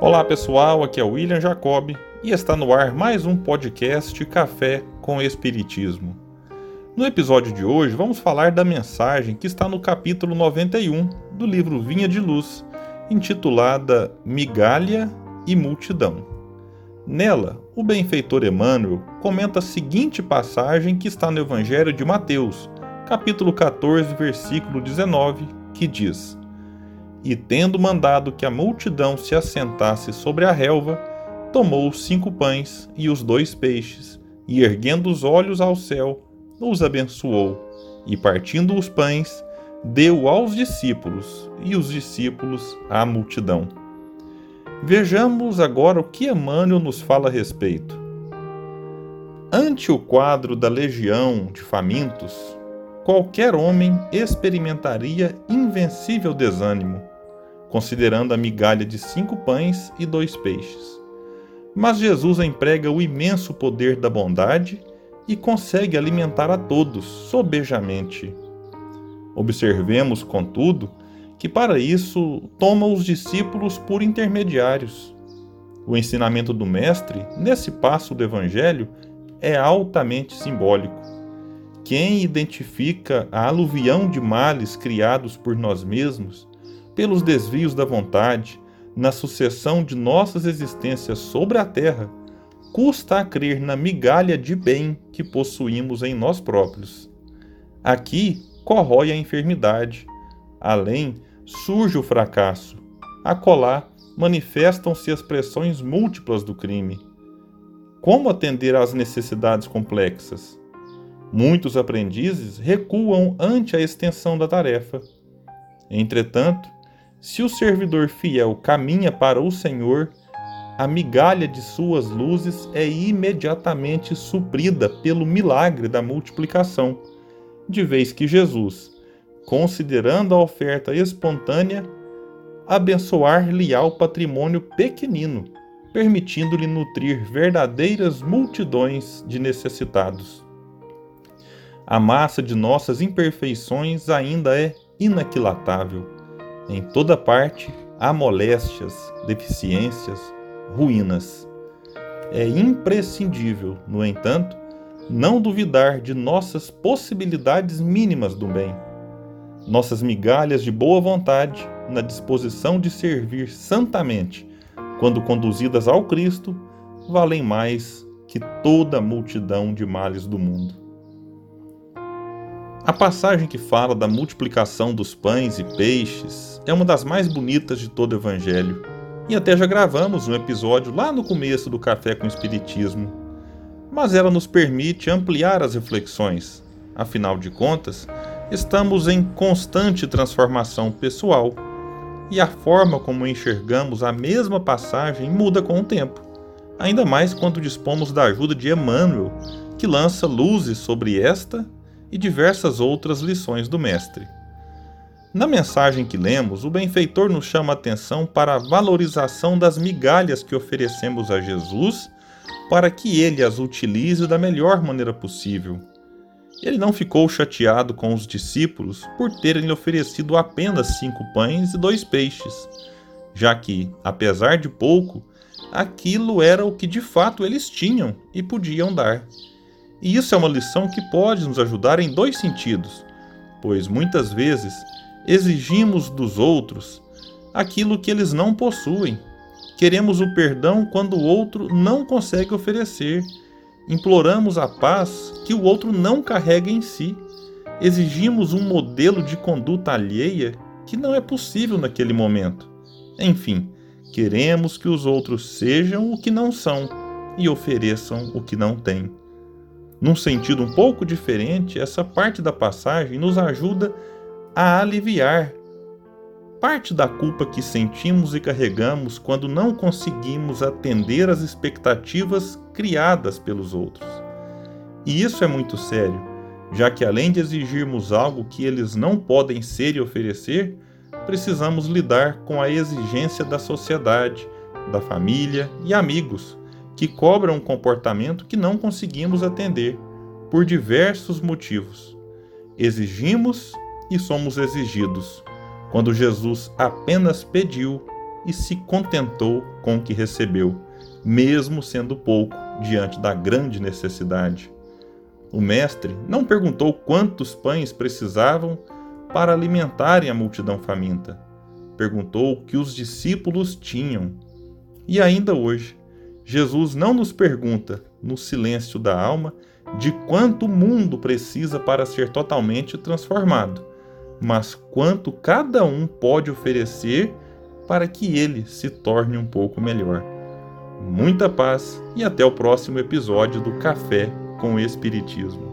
Olá pessoal, aqui é o William Jacob e está no ar mais um podcast Café com Espiritismo. No episódio de hoje vamos falar da mensagem que está no capítulo 91 do livro Vinha de Luz, intitulada Migalha e Multidão. Nela, o benfeitor Emmanuel comenta a seguinte passagem que está no Evangelho de Mateus, capítulo 14, versículo 19, que diz: e, tendo mandado que a multidão se assentasse sobre a relva, tomou os cinco pães e os dois peixes, e erguendo os olhos ao céu, os abençoou, e partindo os pães, deu aos discípulos, e os discípulos à multidão. Vejamos agora o que Emmanuel nos fala a respeito. Ante o quadro da legião de famintos, qualquer homem experimentaria invencível desânimo, considerando a migalha de cinco pães e dois peixes. Mas Jesus emprega o imenso poder da bondade e consegue alimentar a todos sobejamente. Observemos, contudo, que para isso toma os discípulos por intermediários. O ensinamento do Mestre, nesse passo do Evangelho, é altamente simbólico. Quem identifica a aluvião de males criados por nós mesmos pelos desvios da vontade, na sucessão de nossas existências sobre a terra, custa a crer na migalha de bem que possuímos em nós próprios. Aqui corrói a enfermidade, além surge o fracasso, acolá manifestam-se as pressões múltiplas do crime. Como atender às necessidades complexas? Muitos aprendizes recuam ante a extensão da tarefa. Entretanto, se o servidor fiel caminha para o Senhor, a migalha de suas luzes é imediatamente suprida pelo milagre da multiplicação, de vez que Jesus, considerando a oferta espontânea, abençoar-lhe ao patrimônio pequenino, permitindo-lhe nutrir verdadeiras multidões de necessitados. A massa de nossas imperfeições ainda é inaquilatável em toda parte há moléstias, deficiências, ruínas. É imprescindível, no entanto, não duvidar de nossas possibilidades mínimas do bem. Nossas migalhas de boa vontade, na disposição de servir santamente, quando conduzidas ao Cristo, valem mais que toda a multidão de males do mundo. A passagem que fala da multiplicação dos pães e peixes é uma das mais bonitas de todo o Evangelho. E até já gravamos um episódio lá no começo do Café com Espiritismo. Mas ela nos permite ampliar as reflexões. Afinal de contas, estamos em constante transformação pessoal e a forma como enxergamos a mesma passagem muda com o tempo. Ainda mais quando dispomos da ajuda de Emmanuel, que lança luzes sobre esta e diversas outras lições do Mestre. Na mensagem que lemos, o benfeitor nos chama a atenção para a valorização das migalhas que oferecemos a Jesus para que ele as utilize da melhor maneira possível. Ele não ficou chateado com os discípulos por terem lhe oferecido apenas cinco pães e dois peixes, já que, apesar de pouco, aquilo era o que de fato eles tinham e podiam dar. E isso é uma lição que pode nos ajudar em dois sentidos, pois muitas vezes exigimos dos outros aquilo que eles não possuem. Queremos o perdão quando o outro não consegue oferecer. Imploramos a paz que o outro não carrega em si. Exigimos um modelo de conduta alheia que não é possível naquele momento. Enfim, queremos que os outros sejam o que não são e ofereçam o que não têm. Num sentido um pouco diferente, essa parte da passagem nos ajuda a aliviar parte da culpa que sentimos e carregamos quando não conseguimos atender às expectativas criadas pelos outros. E isso é muito sério, já que além de exigirmos algo que eles não podem ser e oferecer, precisamos lidar com a exigência da sociedade, da família e amigos que cobram um comportamento que não conseguimos atender, por diversos motivos. Exigimos e somos exigidos, quando Jesus apenas pediu e se contentou com o que recebeu, mesmo sendo pouco diante da grande necessidade. O mestre não perguntou quantos pães precisavam para alimentarem a multidão faminta. Perguntou o que os discípulos tinham. E ainda hoje, Jesus não nos pergunta, no silêncio da alma, de quanto o mundo precisa para ser totalmente transformado, mas quanto cada um pode oferecer para que ele se torne um pouco melhor. Muita paz e até o próximo episódio do Café com o Espiritismo.